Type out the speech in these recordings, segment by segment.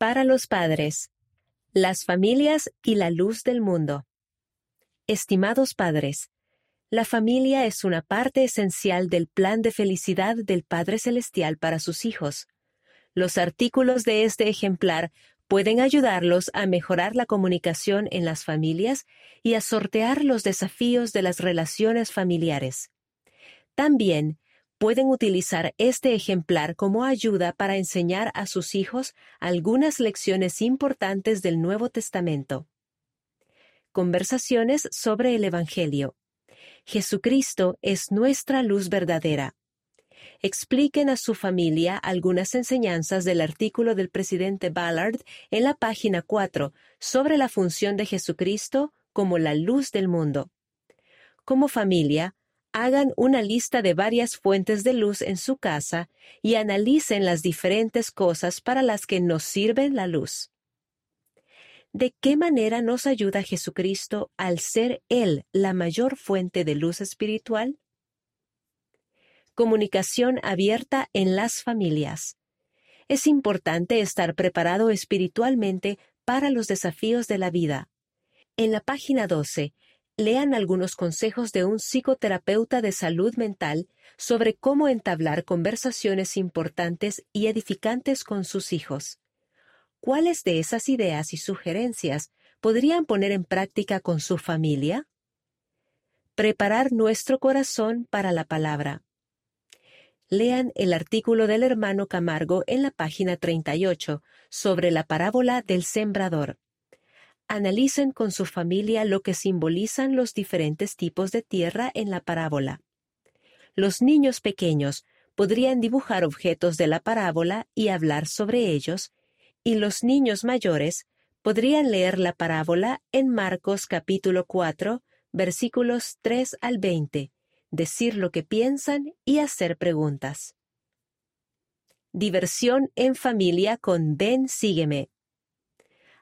Para los padres, las familias y la luz del mundo. Estimados padres, la familia es una parte esencial del plan de felicidad del Padre Celestial para sus hijos. Los artículos de este ejemplar pueden ayudarlos a mejorar la comunicación en las familias y a sortear los desafíos de las relaciones familiares. También pueden utilizar este ejemplar como ayuda para enseñar a sus hijos algunas lecciones importantes del Nuevo Testamento. Conversaciones sobre el Evangelio. Jesucristo es nuestra luz verdadera expliquen a su familia algunas enseñanzas del artículo del presidente Ballard en la página 4 sobre la función de Jesucristo como la luz del mundo. Como familia, hagan una lista de varias fuentes de luz en su casa y analicen las diferentes cosas para las que nos sirven la luz. ¿De qué manera nos ayuda Jesucristo al ser Él la mayor fuente de luz espiritual? comunicación abierta en las familias. Es importante estar preparado espiritualmente para los desafíos de la vida. En la página 12, lean algunos consejos de un psicoterapeuta de salud mental sobre cómo entablar conversaciones importantes y edificantes con sus hijos. ¿Cuáles de esas ideas y sugerencias podrían poner en práctica con su familia? Preparar nuestro corazón para la palabra lean el artículo del hermano Camargo en la página 38 sobre la parábola del sembrador. Analicen con su familia lo que simbolizan los diferentes tipos de tierra en la parábola. Los niños pequeños podrían dibujar objetos de la parábola y hablar sobre ellos, y los niños mayores podrían leer la parábola en Marcos capítulo 4, versículos 3 al 20, decir lo que piensan y hacer preguntas. Diversión en familia con Ven Sígueme.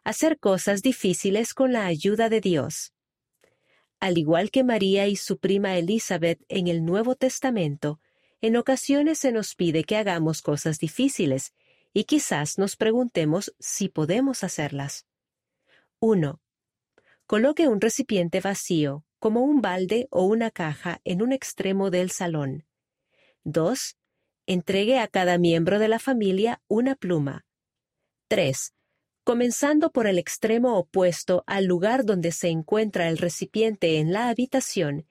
Hacer cosas difíciles con la ayuda de Dios. Al igual que María y su prima Elizabeth en el Nuevo Testamento, en ocasiones se nos pide que hagamos cosas difíciles y quizás nos preguntemos si podemos hacerlas. 1. Coloque un recipiente vacío, como un balde o una caja en un extremo del salón. 2. Entregue a cada miembro de la familia una pluma. 3. Comenzando por el extremo opuesto al lugar donde se encuentra el recipiente en la habitación,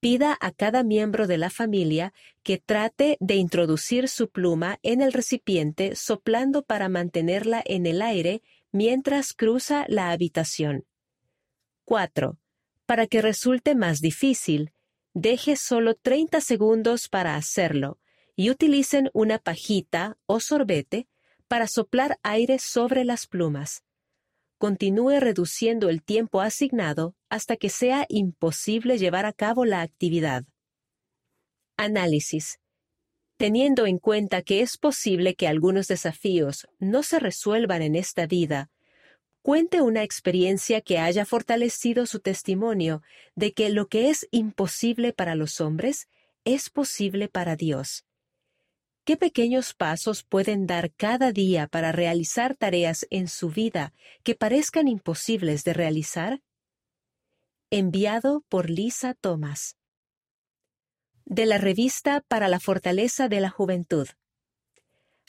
pida a cada miembro de la familia que trate de introducir su pluma en el recipiente soplando para mantenerla en el aire mientras cruza la habitación. 4. Para que resulte más difícil, deje solo 30 segundos para hacerlo y utilicen una pajita o sorbete para soplar aire sobre las plumas. Continúe reduciendo el tiempo asignado hasta que sea imposible llevar a cabo la actividad. Análisis. Teniendo en cuenta que es posible que algunos desafíos no se resuelvan en esta vida, cuente una experiencia que haya fortalecido su testimonio de que lo que es imposible para los hombres es posible para Dios. ¿Qué pequeños pasos pueden dar cada día para realizar tareas en su vida que parezcan imposibles de realizar? Enviado por Lisa Thomas. De la revista para la fortaleza de la juventud.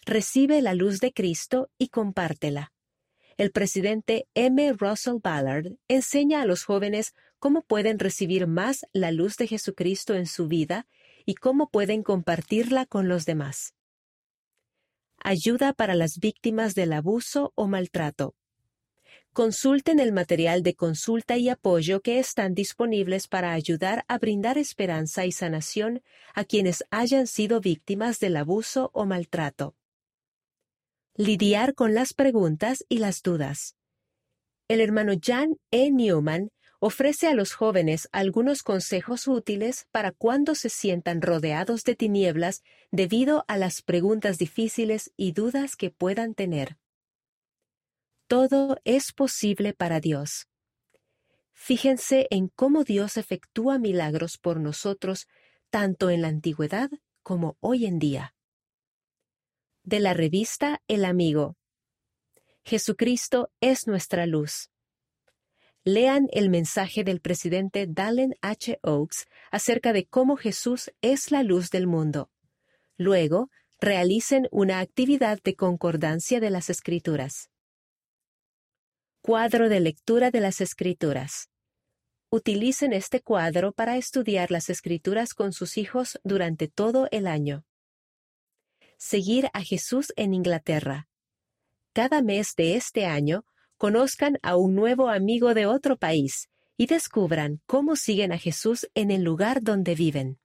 Recibe la luz de Cristo y compártela el presidente M. Russell Ballard enseña a los jóvenes cómo pueden recibir más la luz de Jesucristo en su vida y cómo pueden compartirla con los demás. Ayuda para las víctimas del abuso o maltrato. Consulten el material de consulta y apoyo que están disponibles para ayudar a brindar esperanza y sanación a quienes hayan sido víctimas del abuso o maltrato. Lidiar con las preguntas y las dudas. El hermano Jan E. Newman ofrece a los jóvenes algunos consejos útiles para cuando se sientan rodeados de tinieblas debido a las preguntas difíciles y dudas que puedan tener. Todo es posible para Dios. Fíjense en cómo Dios efectúa milagros por nosotros tanto en la antigüedad como hoy en día de la revista El Amigo. Jesucristo es nuestra luz. Lean el mensaje del presidente Dallin H. Oaks acerca de cómo Jesús es la luz del mundo. Luego, realicen una actividad de concordancia de las Escrituras. Cuadro de lectura de las Escrituras. Utilicen este cuadro para estudiar las Escrituras con sus hijos durante todo el año. Seguir a Jesús en Inglaterra. Cada mes de este año, conozcan a un nuevo amigo de otro país y descubran cómo siguen a Jesús en el lugar donde viven.